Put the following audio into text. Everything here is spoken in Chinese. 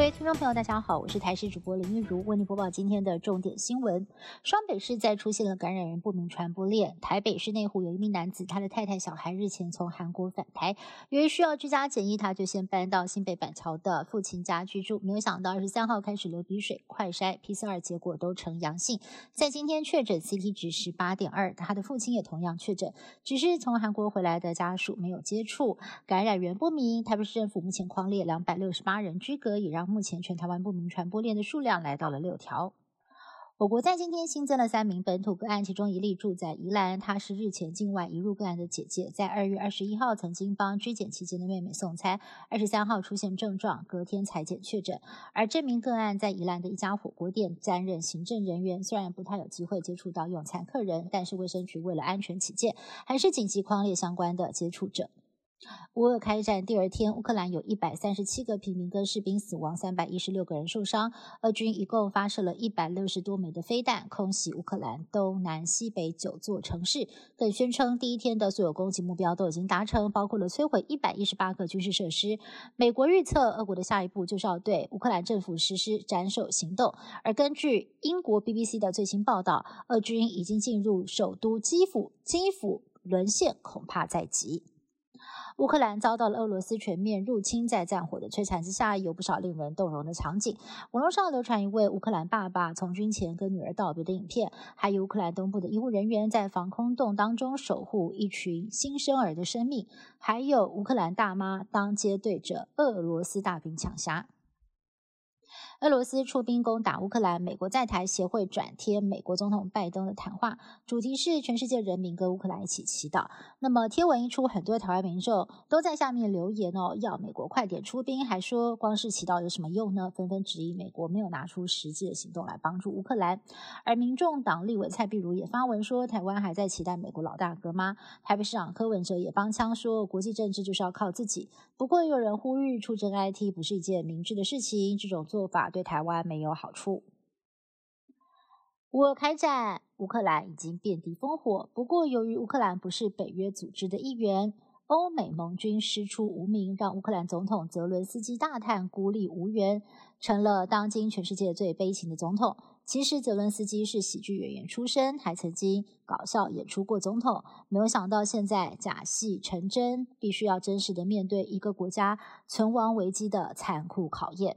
各位听众朋友，大家好，我是台视主播林玉如，为您播报今天的重点新闻。双北市再出现了感染源不明传播链。台北市内湖有一名男子，他的太太、小孩日前从韩国返台，由于需要居家检疫，他就先搬到新北板桥的父亲家居住。没有想到二十三号开始流鼻水，快筛 PCR 结果都呈阳性，在今天确诊 CT 值十八点二，他的父亲也同样确诊，只是从韩国回来的家属没有接触，感染源不明。台北市政府目前框列两百六十八人居隔，也让目前全台湾不明传播链的数量来到了六条。我国在今天新增了三名本土个案，其中一例住在宜兰，她是日前境外移入个案的姐姐，在二月二十一号曾经帮拘检期间的妹妹送餐，二十三号出现症状，隔天裁检确诊。而这名个案在宜兰的一家火锅店担任行政人员，虽然不太有机会接触到用餐客人，但是卫生局为了安全起见，还是紧急框列相关的接触者。乌俄开战第二天，乌克兰有一百三十七个平民跟士兵死亡，三百一十六个人受伤。俄军一共发射了一百六十多枚的飞弹，空袭乌克兰东南西北九座城市。更宣称第一天的所有攻击目标都已经达成，包括了摧毁一百一十八个军事设施。美国预测，俄国的下一步就是要对乌克兰政府实施斩首行动。而根据英国 BBC 的最新报道，俄军已经进入首都基辅，基辅沦陷恐怕在即。乌克兰遭到了俄罗斯全面入侵，在战火的摧残之下，有不少令人动容的场景。网络上流传一位乌克兰爸爸从军前跟女儿道别的影片，还有乌克兰东部的医务人员在防空洞当中守护一群新生儿的生命，还有乌克兰大妈当街对着俄罗斯大兵抢虾。俄罗斯出兵攻打乌克兰，美国在台协会转贴美国总统拜登的谈话，主题是全世界人民跟乌克兰一起祈祷。那么贴文一出，很多台湾民众都在下面留言哦，要美国快点出兵，还说光是祈祷有什么用呢？纷纷质疑美国没有拿出实际的行动来帮助乌克兰。而民众党立委蔡碧如也发文说，台湾还在期待美国老大哥吗？台北市长柯文哲也帮腔说，国际政治就是要靠自己。不过有人呼吁出征 IT 不是一件明智的事情，这种做法对台湾没有好处。乌俄开战，乌克兰已经遍地烽火。不过，由于乌克兰不是北约组织的一员，欧美盟军师出无名，让乌克兰总统泽伦斯基大叹孤立无援，成了当今全世界最悲情的总统。其实，泽伦斯基是喜剧演员出身，还曾经搞笑演出过总统。没有想到，现在假戏成真，必须要真实的面对一个国家存亡危机的残酷考验。